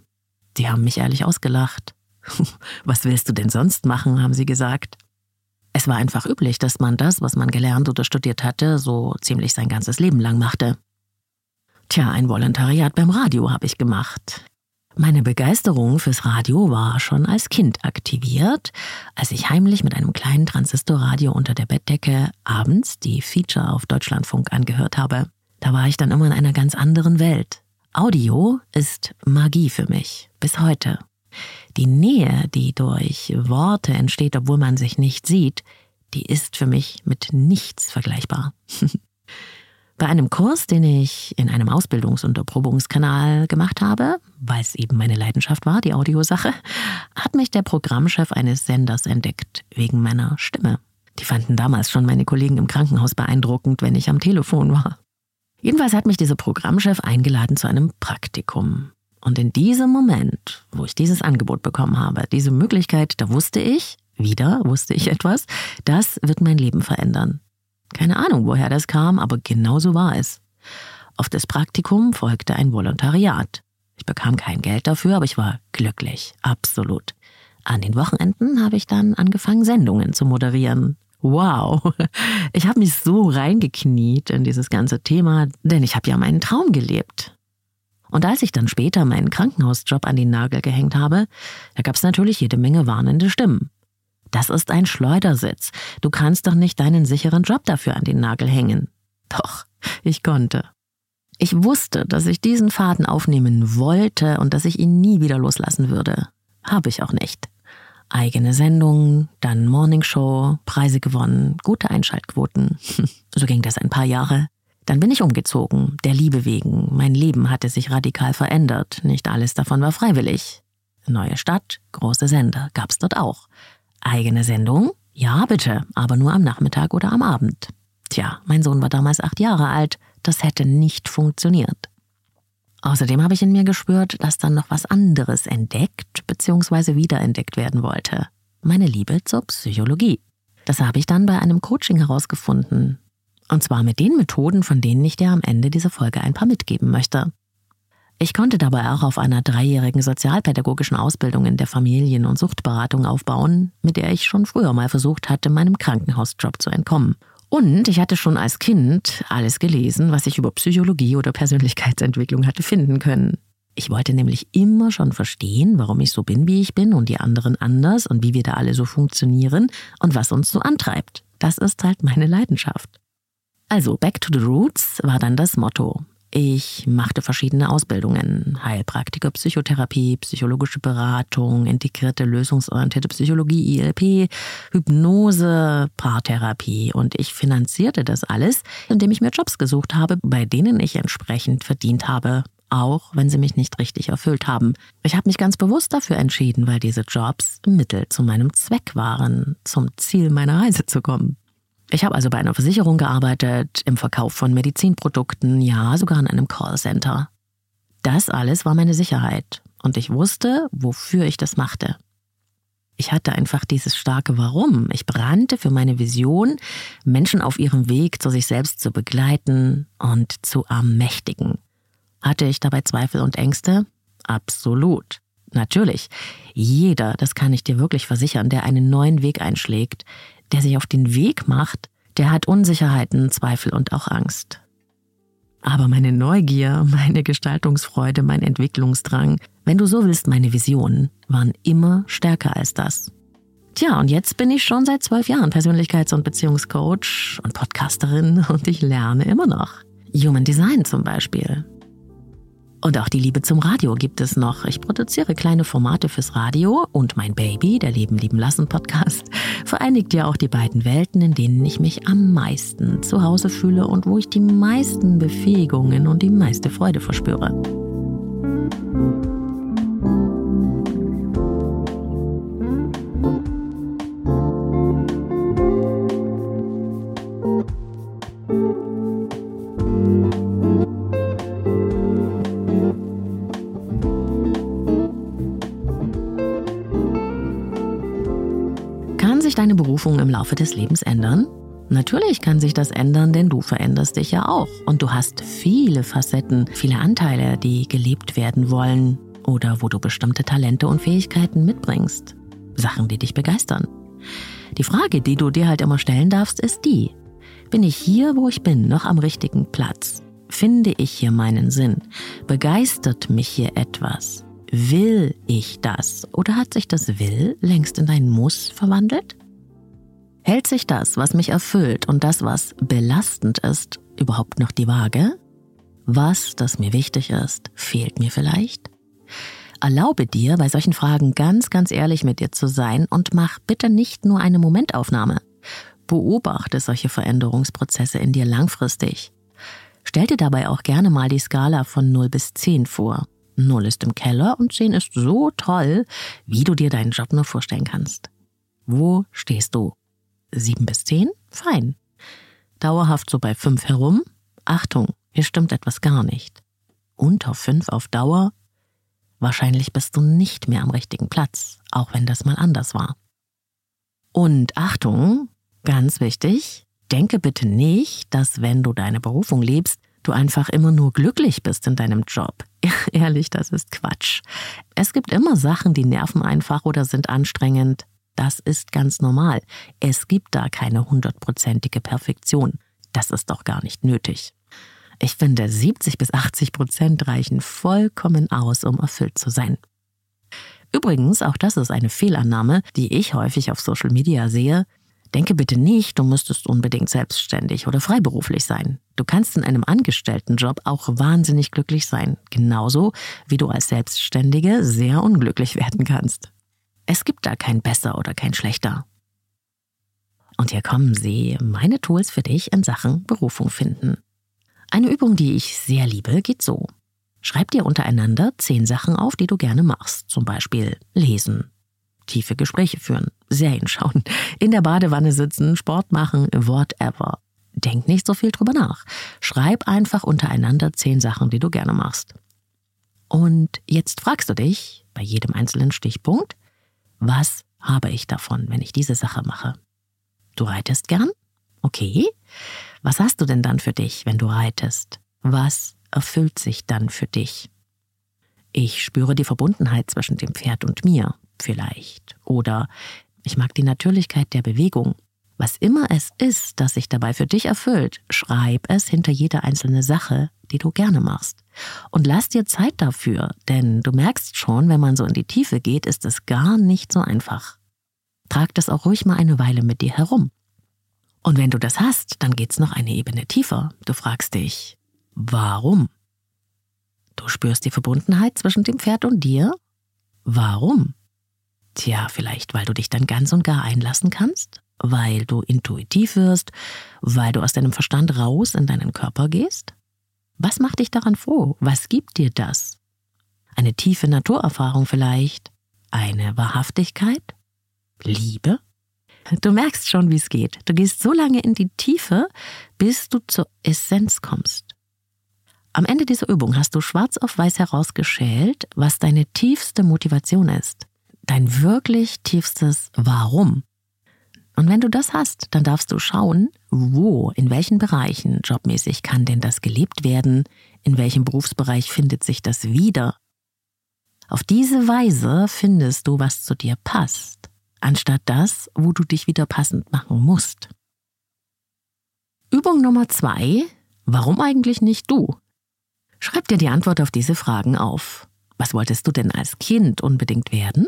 Die haben mich ehrlich ausgelacht. [LAUGHS] Was willst du denn sonst machen, haben sie gesagt. Es war einfach üblich, dass man das, was man gelernt oder studiert hatte, so ziemlich sein ganzes Leben lang machte. Tja, ein Volontariat beim Radio habe ich gemacht. Meine Begeisterung fürs Radio war schon als Kind aktiviert, als ich heimlich mit einem kleinen Transistorradio unter der Bettdecke abends die Feature auf Deutschlandfunk angehört habe. Da war ich dann immer in einer ganz anderen Welt. Audio ist Magie für mich, bis heute. Die Nähe, die durch Worte entsteht, obwohl man sich nicht sieht, die ist für mich mit nichts vergleichbar. [LAUGHS] Bei einem Kurs, den ich in einem Ausbildungs- und Erprobungskanal gemacht habe, weil es eben meine Leidenschaft war, die Audiosache, hat mich der Programmchef eines Senders entdeckt, wegen meiner Stimme. Die fanden damals schon meine Kollegen im Krankenhaus beeindruckend, wenn ich am Telefon war. Jedenfalls hat mich dieser Programmchef eingeladen zu einem Praktikum. Und in diesem Moment, wo ich dieses Angebot bekommen habe, diese Möglichkeit, da wusste ich, wieder wusste ich etwas, das wird mein Leben verändern. Keine Ahnung, woher das kam, aber genau so war es. Auf das Praktikum folgte ein Volontariat. Ich bekam kein Geld dafür, aber ich war glücklich, absolut. An den Wochenenden habe ich dann angefangen, Sendungen zu moderieren. Wow, [LAUGHS] ich habe mich so reingekniet in dieses ganze Thema, denn ich habe ja meinen Traum gelebt. Und als ich dann später meinen Krankenhausjob an den Nagel gehängt habe, da gab es natürlich jede Menge warnende Stimmen. Das ist ein Schleudersitz. Du kannst doch nicht deinen sicheren Job dafür an den Nagel hängen. Doch, ich konnte. Ich wusste, dass ich diesen Faden aufnehmen wollte und dass ich ihn nie wieder loslassen würde. Habe ich auch nicht. Eigene Sendungen, dann Morningshow, Preise gewonnen, gute Einschaltquoten. [LAUGHS] so ging das ein paar Jahre. Dann bin ich umgezogen, der Liebe wegen. Mein Leben hatte sich radikal verändert. Nicht alles davon war freiwillig. Neue Stadt, große Sender gab's dort auch. Eigene Sendung? Ja, bitte, aber nur am Nachmittag oder am Abend. Tja, mein Sohn war damals acht Jahre alt, das hätte nicht funktioniert. Außerdem habe ich in mir gespürt, dass dann noch was anderes entdeckt bzw. wiederentdeckt werden wollte. Meine Liebe zur Psychologie. Das habe ich dann bei einem Coaching herausgefunden. Und zwar mit den Methoden, von denen ich dir am Ende dieser Folge ein paar mitgeben möchte. Ich konnte dabei auch auf einer dreijährigen sozialpädagogischen Ausbildung in der Familien- und Suchtberatung aufbauen, mit der ich schon früher mal versucht hatte, meinem Krankenhausjob zu entkommen. Und ich hatte schon als Kind alles gelesen, was ich über Psychologie oder Persönlichkeitsentwicklung hatte finden können. Ich wollte nämlich immer schon verstehen, warum ich so bin, wie ich bin und die anderen anders und wie wir da alle so funktionieren und was uns so antreibt. Das ist halt meine Leidenschaft. Also, Back to the Roots war dann das Motto. Ich machte verschiedene Ausbildungen. Heilpraktiker, Psychotherapie, psychologische Beratung, integrierte lösungsorientierte Psychologie, ILP, Hypnose, Paartherapie. Und ich finanzierte das alles, indem ich mir Jobs gesucht habe, bei denen ich entsprechend verdient habe. Auch wenn sie mich nicht richtig erfüllt haben. Ich habe mich ganz bewusst dafür entschieden, weil diese Jobs Mittel zu meinem Zweck waren, zum Ziel meiner Reise zu kommen. Ich habe also bei einer Versicherung gearbeitet, im Verkauf von Medizinprodukten, ja, sogar in einem Callcenter. Das alles war meine Sicherheit und ich wusste, wofür ich das machte. Ich hatte einfach dieses starke Warum. Ich brannte für meine Vision, Menschen auf ihrem Weg zu sich selbst zu begleiten und zu ermächtigen. Hatte ich dabei Zweifel und Ängste? Absolut. Natürlich. Jeder, das kann ich dir wirklich versichern, der einen neuen Weg einschlägt, der sich auf den Weg macht, der hat Unsicherheiten, Zweifel und auch Angst. Aber meine Neugier, meine Gestaltungsfreude, mein Entwicklungsdrang, wenn du so willst, meine Visionen, waren immer stärker als das. Tja, und jetzt bin ich schon seit zwölf Jahren Persönlichkeits- und Beziehungscoach und Podcasterin [LAUGHS] und ich lerne immer noch. Human Design zum Beispiel. Und auch die Liebe zum Radio gibt es noch. Ich produziere kleine Formate fürs Radio und mein Baby, der Leben lieben lassen Podcast, [LAUGHS] vereinigt ja auch die beiden Welten, in denen ich mich am meisten zu Hause fühle und wo ich die meisten Befähigungen und die meiste Freude verspüre. Sich deine Berufung im Laufe des Lebens ändern? Natürlich kann sich das ändern, denn du veränderst dich ja auch. Und du hast viele Facetten, viele Anteile, die gelebt werden wollen oder wo du bestimmte Talente und Fähigkeiten mitbringst. Sachen, die dich begeistern. Die Frage, die du dir halt immer stellen darfst, ist die. Bin ich hier, wo ich bin, noch am richtigen Platz? Finde ich hier meinen Sinn? Begeistert mich hier etwas? Will ich das? Oder hat sich das Will längst in ein Muss verwandelt? Hält sich das, was mich erfüllt und das, was belastend ist, überhaupt noch die Waage? Was, das mir wichtig ist, fehlt mir vielleicht? Erlaube dir, bei solchen Fragen ganz, ganz ehrlich mit dir zu sein und mach bitte nicht nur eine Momentaufnahme. Beobachte solche Veränderungsprozesse in dir langfristig. Stell dir dabei auch gerne mal die Skala von 0 bis 10 vor. 0 ist im Keller und 10 ist so toll, wie du dir deinen Job nur vorstellen kannst. Wo stehst du? Sieben bis zehn? Fein. Dauerhaft so bei fünf herum? Achtung, hier stimmt etwas gar nicht. Unter fünf auf Dauer? Wahrscheinlich bist du nicht mehr am richtigen Platz, auch wenn das mal anders war. Und Achtung, ganz wichtig, denke bitte nicht, dass wenn du deine Berufung lebst, du einfach immer nur glücklich bist in deinem Job. [LAUGHS] Ehrlich, das ist Quatsch. Es gibt immer Sachen, die nerven einfach oder sind anstrengend. Das ist ganz normal. Es gibt da keine hundertprozentige Perfektion. Das ist doch gar nicht nötig. Ich finde, 70 bis 80 Prozent reichen vollkommen aus, um erfüllt zu sein. Übrigens, auch das ist eine Fehlannahme, die ich häufig auf Social Media sehe. Denke bitte nicht, du müsstest unbedingt selbstständig oder freiberuflich sein. Du kannst in einem Angestelltenjob auch wahnsinnig glücklich sein, genauso wie du als Selbstständige sehr unglücklich werden kannst. Es gibt da kein besser oder kein schlechter. Und hier kommen sie, meine Tools für dich in Sachen Berufung finden. Eine Übung, die ich sehr liebe, geht so. Schreib dir untereinander zehn Sachen auf, die du gerne machst. Zum Beispiel lesen, tiefe Gespräche führen, Serien schauen, in der Badewanne sitzen, Sport machen, whatever. Denk nicht so viel drüber nach. Schreib einfach untereinander zehn Sachen, die du gerne machst. Und jetzt fragst du dich bei jedem einzelnen Stichpunkt, was habe ich davon, wenn ich diese Sache mache? Du reitest gern? Okay. Was hast du denn dann für dich, wenn du reitest? Was erfüllt sich dann für dich? Ich spüre die Verbundenheit zwischen dem Pferd und mir, vielleicht. Oder ich mag die Natürlichkeit der Bewegung. Was immer es ist, das sich dabei für dich erfüllt, schreib es hinter jede einzelne Sache, die du gerne machst. Und lass dir Zeit dafür, denn du merkst schon, wenn man so in die Tiefe geht, ist es gar nicht so einfach. Trag das auch ruhig mal eine Weile mit dir herum. Und wenn du das hast, dann geht's noch eine Ebene tiefer. Du fragst dich, warum? Du spürst die Verbundenheit zwischen dem Pferd und dir? Warum? Tja, vielleicht weil du dich dann ganz und gar einlassen kannst? Weil du intuitiv wirst, weil du aus deinem Verstand raus in deinen Körper gehst? Was macht dich daran froh? Was gibt dir das? Eine tiefe Naturerfahrung vielleicht? Eine Wahrhaftigkeit? Liebe? Du merkst schon, wie es geht. Du gehst so lange in die Tiefe, bis du zur Essenz kommst. Am Ende dieser Übung hast du schwarz auf weiß herausgeschält, was deine tiefste Motivation ist. Dein wirklich tiefstes Warum. Und wenn du das hast, dann darfst du schauen, wo, in welchen Bereichen jobmäßig kann denn das gelebt werden, in welchem Berufsbereich findet sich das wieder. Auf diese Weise findest du, was zu dir passt, anstatt das, wo du dich wieder passend machen musst. Übung Nummer zwei. Warum eigentlich nicht du? Schreib dir die Antwort auf diese Fragen auf. Was wolltest du denn als Kind unbedingt werden?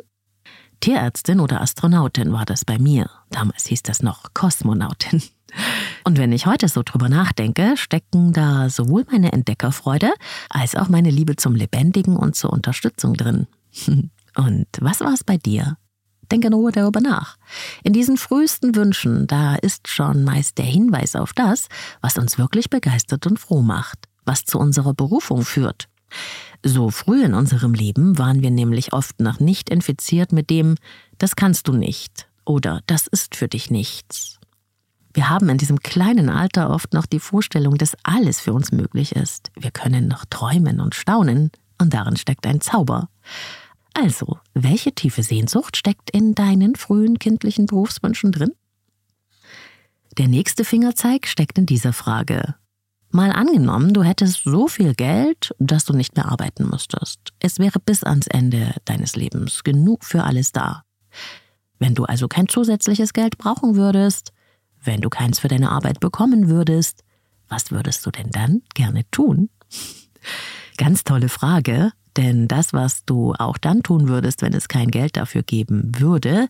Tierärztin oder Astronautin war das bei mir. Damals hieß das noch Kosmonautin. Und wenn ich heute so drüber nachdenke, stecken da sowohl meine Entdeckerfreude als auch meine Liebe zum Lebendigen und zur Unterstützung drin. [LAUGHS] Und was war es bei dir? Denke nur darüber nach. In diesen frühesten Wünschen, da ist schon meist der Hinweis auf das, was uns wirklich begeistert und froh macht, was zu unserer Berufung führt. So früh in unserem Leben waren wir nämlich oft noch nicht infiziert mit dem, das kannst du nicht oder das ist für dich nichts. Wir haben in diesem kleinen Alter oft noch die Vorstellung, dass alles für uns möglich ist. Wir können noch träumen und staunen, und darin steckt ein Zauber. Also, welche tiefe Sehnsucht steckt in deinen frühen kindlichen Berufswünschen drin? Der nächste Fingerzeig steckt in dieser Frage. Mal angenommen, du hättest so viel Geld, dass du nicht mehr arbeiten müsstest. Es wäre bis ans Ende deines Lebens genug für alles da. Wenn du also kein zusätzliches Geld brauchen würdest, wenn du keins für deine Arbeit bekommen würdest, was würdest du denn dann gerne tun? Ganz tolle Frage, denn das, was du auch dann tun würdest, wenn es kein Geld dafür geben würde,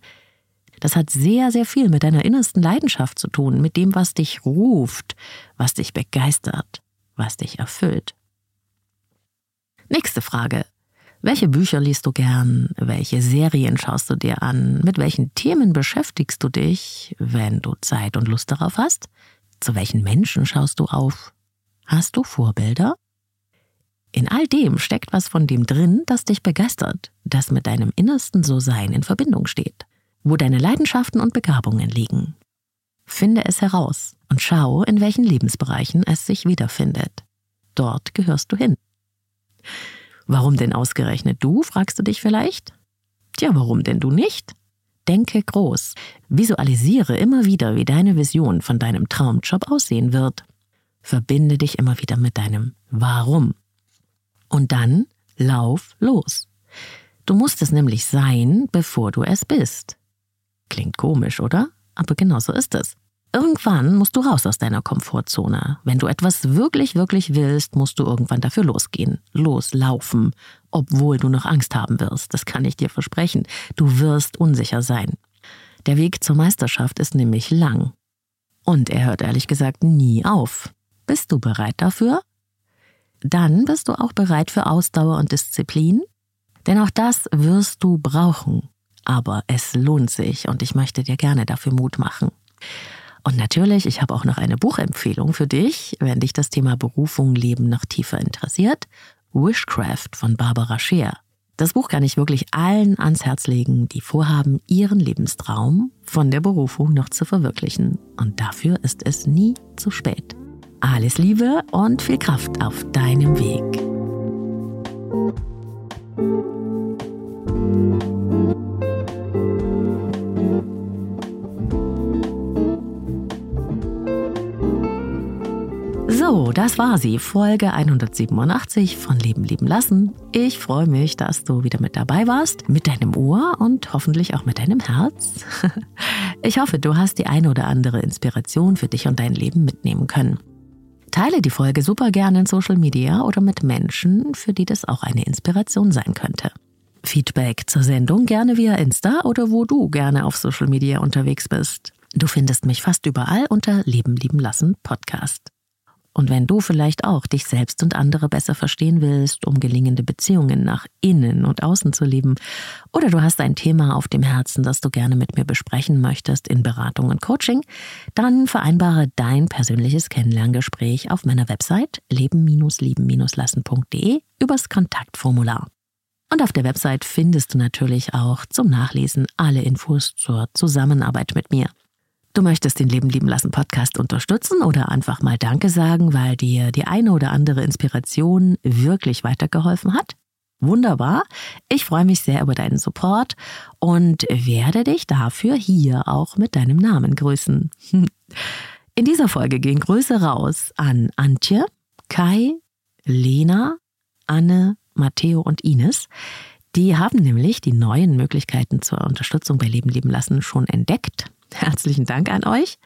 das hat sehr, sehr viel mit deiner innersten Leidenschaft zu tun, mit dem, was dich ruft, was dich begeistert, was dich erfüllt. Nächste Frage. Welche Bücher liest du gern? Welche Serien schaust du dir an? Mit welchen Themen beschäftigst du dich, wenn du Zeit und Lust darauf hast? Zu welchen Menschen schaust du auf? Hast du Vorbilder? In all dem steckt was von dem drin, das dich begeistert, das mit deinem innersten So-Sein in Verbindung steht, wo deine Leidenschaften und Begabungen liegen. Finde es heraus und schau, in welchen Lebensbereichen es sich wiederfindet. Dort gehörst du hin. Warum denn ausgerechnet du, fragst du dich vielleicht? Tja, warum denn du nicht? Denke groß. Visualisiere immer wieder, wie deine Vision von deinem Traumjob aussehen wird. Verbinde dich immer wieder mit deinem Warum. Und dann lauf los. Du musst es nämlich sein, bevor du es bist. Klingt komisch, oder? Aber genau so ist es. Irgendwann musst du raus aus deiner Komfortzone. Wenn du etwas wirklich, wirklich willst, musst du irgendwann dafür losgehen, loslaufen, obwohl du noch Angst haben wirst. Das kann ich dir versprechen. Du wirst unsicher sein. Der Weg zur Meisterschaft ist nämlich lang. Und er hört ehrlich gesagt nie auf. Bist du bereit dafür? Dann bist du auch bereit für Ausdauer und Disziplin, denn auch das wirst du brauchen. Aber es lohnt sich und ich möchte dir gerne dafür Mut machen. Und natürlich, ich habe auch noch eine Buchempfehlung für dich, wenn dich das Thema Berufung Leben noch tiefer interessiert. Wishcraft von Barbara Scheer. Das Buch kann ich wirklich allen ans Herz legen, die vorhaben, ihren Lebenstraum von der Berufung noch zu verwirklichen. Und dafür ist es nie zu spät. Alles Liebe und viel Kraft auf deinem Weg. So, das war sie, Folge 187 von Leben lieben lassen. Ich freue mich, dass du wieder mit dabei warst, mit deinem Ohr und hoffentlich auch mit deinem Herz. [LAUGHS] Ich hoffe, du hast die eine oder andere Inspiration für dich und dein Leben mitnehmen können. Teile die Folge super gerne in Social Media oder mit Menschen, für die das auch eine Inspiration sein könnte. Feedback zur Sendung gerne via Insta oder wo du gerne auf Social Media unterwegs bist. Du findest mich fast überall unter Leben lieben lassen Podcast. Und wenn du vielleicht auch dich selbst und andere besser verstehen willst, um gelingende Beziehungen nach innen und außen zu leben, oder du hast ein Thema auf dem Herzen, das du gerne mit mir besprechen möchtest in Beratung und Coaching, dann vereinbare dein persönliches Kennenlerngespräch auf meiner Website leben-lieben-lassen.de übers Kontaktformular. Und auf der Website findest du natürlich auch zum Nachlesen alle Infos zur Zusammenarbeit mit mir. Du möchtest den Leben lieben lassen Podcast unterstützen oder einfach mal Danke sagen, weil dir die eine oder andere Inspiration wirklich weitergeholfen hat? Wunderbar. Ich freue mich sehr über deinen Support und werde dich dafür hier auch mit deinem Namen grüßen. [LAUGHS] In dieser Folge gehen Grüße raus an Antje, Kai, Lena, Anne, Matteo und Ines. Die haben nämlich die neuen Möglichkeiten zur Unterstützung bei Leben lieben lassen schon entdeckt Herzlichen Dank an euch.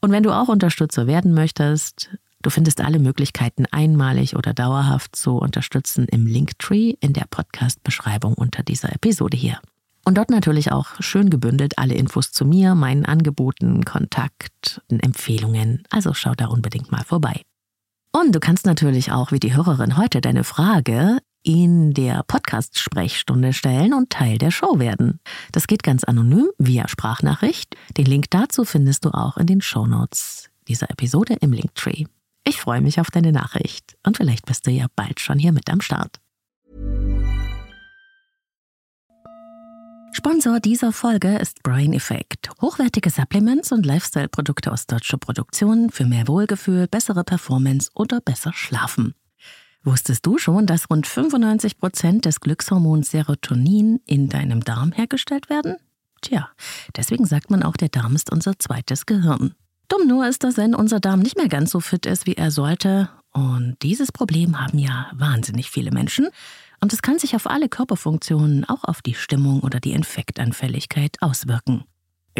Und wenn du auch Unterstützer werden möchtest, du findest alle Möglichkeiten einmalig oder dauerhaft zu unterstützen im Linktree in der Podcast-Beschreibung unter dieser Episode hier. Und dort natürlich auch schön gebündelt alle Infos zu mir, meinen Angeboten, Kontakt, Empfehlungen. Also schau da unbedingt mal vorbei. Und du kannst natürlich auch, wie die Hörerin heute, deine Frage in der Podcast-Sprechstunde stellen und Teil der Show werden. Das geht ganz anonym via Sprachnachricht. Den Link dazu findest du auch in den Shownotes dieser Episode im Linktree. Ich freue mich auf deine Nachricht und vielleicht bist du ja bald schon hier mit am Start. Sponsor dieser Folge ist Brain Effect. Hochwertige Supplements und Lifestyle-Produkte aus deutscher Produktion für mehr Wohlgefühl, bessere Performance oder besser Schlafen. Wusstest du schon, dass rund 95 Prozent des Glückshormons Serotonin in deinem Darm hergestellt werden? Tja, deswegen sagt man auch, der Darm ist unser zweites Gehirn. Dumm nur ist, dass wenn unser Darm nicht mehr ganz so fit ist, wie er sollte. Und dieses Problem haben ja wahnsinnig viele Menschen. Und es kann sich auf alle Körperfunktionen, auch auf die Stimmung oder die Infektanfälligkeit auswirken.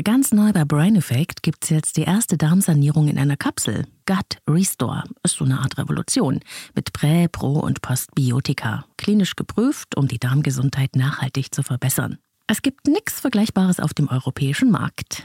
Ganz neu bei Brain Effect gibt es jetzt die erste Darmsanierung in einer Kapsel. Gut Restore ist so eine Art Revolution mit Prä-, Pro- und Postbiotika. Klinisch geprüft, um die Darmgesundheit nachhaltig zu verbessern. Es gibt nichts Vergleichbares auf dem europäischen Markt.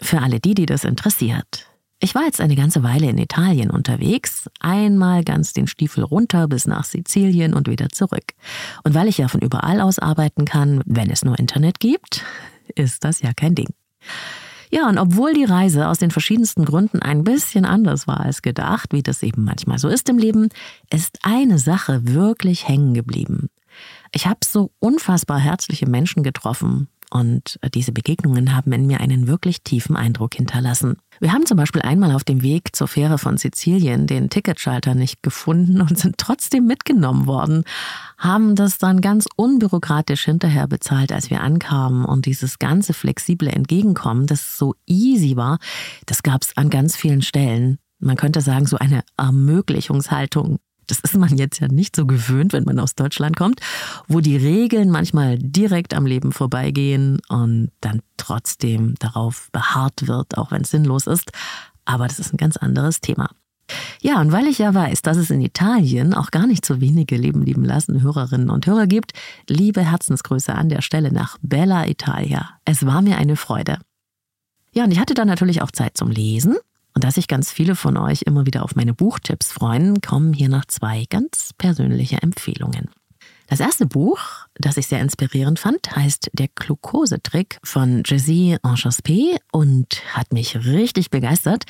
Für alle die, die das interessiert. Ich war jetzt eine ganze Weile in Italien unterwegs, einmal ganz den Stiefel runter bis nach Sizilien und wieder zurück. Und weil ich ja von überall aus arbeiten kann, wenn es nur Internet gibt, ist das ja kein Ding. Ja, und obwohl die Reise aus den verschiedensten Gründen ein bisschen anders war als gedacht, wie das eben manchmal so ist im Leben, ist eine Sache wirklich hängen geblieben. Ich habe so unfassbar herzliche Menschen getroffen, und diese Begegnungen haben in mir einen wirklich tiefen Eindruck hinterlassen. Wir haben zum Beispiel einmal auf dem Weg zur Fähre von Sizilien den Ticketschalter nicht gefunden und sind trotzdem mitgenommen worden, haben das dann ganz unbürokratisch hinterher bezahlt, als wir ankamen und dieses ganze flexible Entgegenkommen, das so easy war, das gab es an ganz vielen Stellen. Man könnte sagen, so eine Ermöglichungshaltung das ist man jetzt ja nicht so gewöhnt, wenn man aus Deutschland kommt, wo die Regeln manchmal direkt am Leben vorbeigehen und dann trotzdem darauf beharrt wird, auch wenn es sinnlos ist. Aber das ist ein ganz anderes Thema. Ja, und weil ich ja weiß, dass es in Italien auch gar nicht so wenige Leben lieben lassen Hörerinnen und Hörer gibt, liebe Herzensgrüße an der Stelle nach Bella Italia. Es war mir eine Freude. Ja, und ich hatte dann natürlich auch Zeit zum Lesen und da sich ganz viele von euch immer wieder auf meine Buchtipps freuen, kommen hier noch zwei ganz persönliche Empfehlungen. Das erste Buch, das ich sehr inspirierend fand, heißt Der Glukosetrick von Jessie Enchaspé und hat mich richtig begeistert,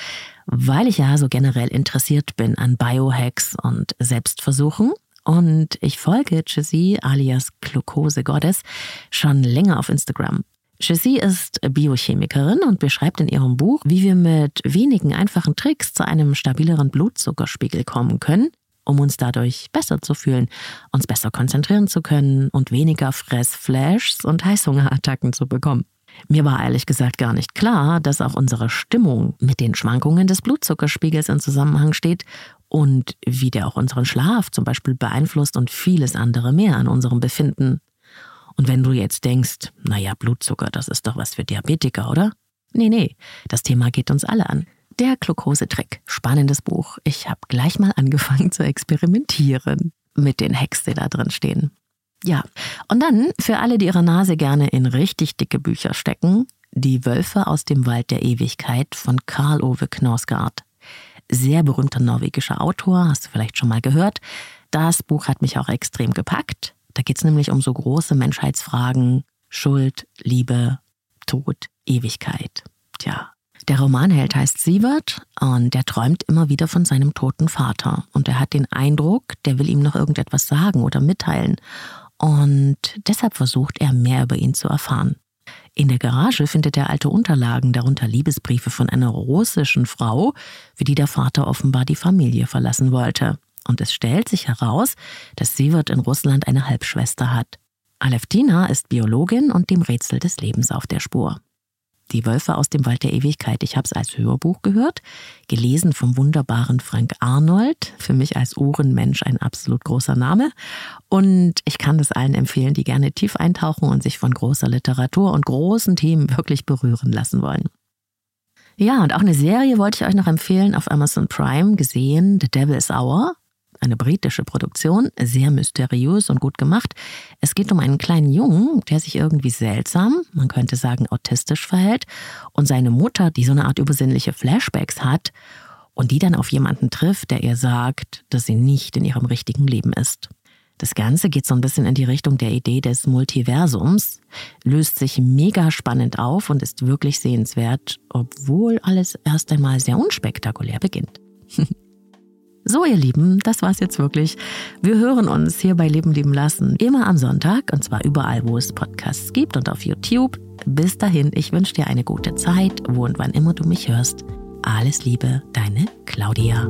weil ich ja so generell interessiert bin an Biohacks und Selbstversuchen. Und ich folge Jessie alias Glukose Goddess schon länger auf Instagram. Jessie ist Biochemikerin und beschreibt in ihrem Buch, wie wir mit wenigen einfachen Tricks zu einem stabileren Blutzuckerspiegel kommen können, um uns dadurch besser zu fühlen, uns besser konzentrieren zu können und weniger Fressflashs und Heißhungerattacken zu bekommen. Mir war ehrlich gesagt gar nicht klar, dass auch unsere Stimmung mit den Schwankungen des Blutzuckerspiegels in Zusammenhang steht und wie der auch unseren Schlaf zum Beispiel beeinflusst und vieles andere mehr an unserem Befinden. Und wenn du jetzt denkst, naja, Blutzucker, das ist doch was für Diabetiker, oder? Nee, nee, das Thema geht uns alle an. Der Glukosetrick. Spannendes Buch. Ich habe gleich mal angefangen zu experimentieren mit den Hacks, die da drin stehen. Ja, und dann für alle, die ihre Nase gerne in richtig dicke Bücher stecken, Die Wölfe aus dem Wald der Ewigkeit von Karl Ove Knausgaard. Sehr berühmter norwegischer Autor, hast du vielleicht schon mal gehört. Das Buch hat mich auch extrem gepackt. Da geht es nämlich um so große Menschheitsfragen, Schuld, Liebe, Tod, Ewigkeit. Tja. Der Romanheld heißt Sievert und der träumt immer wieder von seinem toten Vater. Und er hat den Eindruck, der will ihm noch irgendetwas sagen oder mitteilen. und deshalb versucht er mehr über ihn zu erfahren. In der Garage findet er alte Unterlagen, darunter Liebesbriefe von einer russischen Frau, für die der Vater offenbar die Familie verlassen wollte. Und es stellt sich heraus, dass Sievert in Russland eine Halbschwester hat. Aleftina ist Biologin und dem Rätsel des Lebens auf der Spur. Die Wölfe aus dem Wald der Ewigkeit. Ich habe es als Hörbuch gehört, gelesen vom wunderbaren Frank Arnold. Für mich als Ohrenmensch ein absolut großer Name. Und ich kann es allen empfehlen, die gerne tief eintauchen und sich von großer Literatur und großen Themen wirklich berühren lassen wollen. Ja, und auch eine Serie wollte ich euch noch empfehlen auf Amazon Prime gesehen, The Devil is Hour eine britische Produktion, sehr mysteriös und gut gemacht. Es geht um einen kleinen Jungen, der sich irgendwie seltsam, man könnte sagen autistisch verhält, und seine Mutter, die so eine Art übersinnliche Flashbacks hat und die dann auf jemanden trifft, der ihr sagt, dass sie nicht in ihrem richtigen Leben ist. Das Ganze geht so ein bisschen in die Richtung der Idee des Multiversums, löst sich mega spannend auf und ist wirklich sehenswert, obwohl alles erst einmal sehr unspektakulär beginnt. [LAUGHS] So, ihr Lieben, das war's jetzt wirklich. Wir hören uns hier bei Leben lieben lassen immer am Sonntag und zwar überall, wo es Podcasts gibt und auf YouTube. Bis dahin, ich wünsche dir eine gute Zeit, wo und wann immer du mich hörst. Alles Liebe, deine Claudia.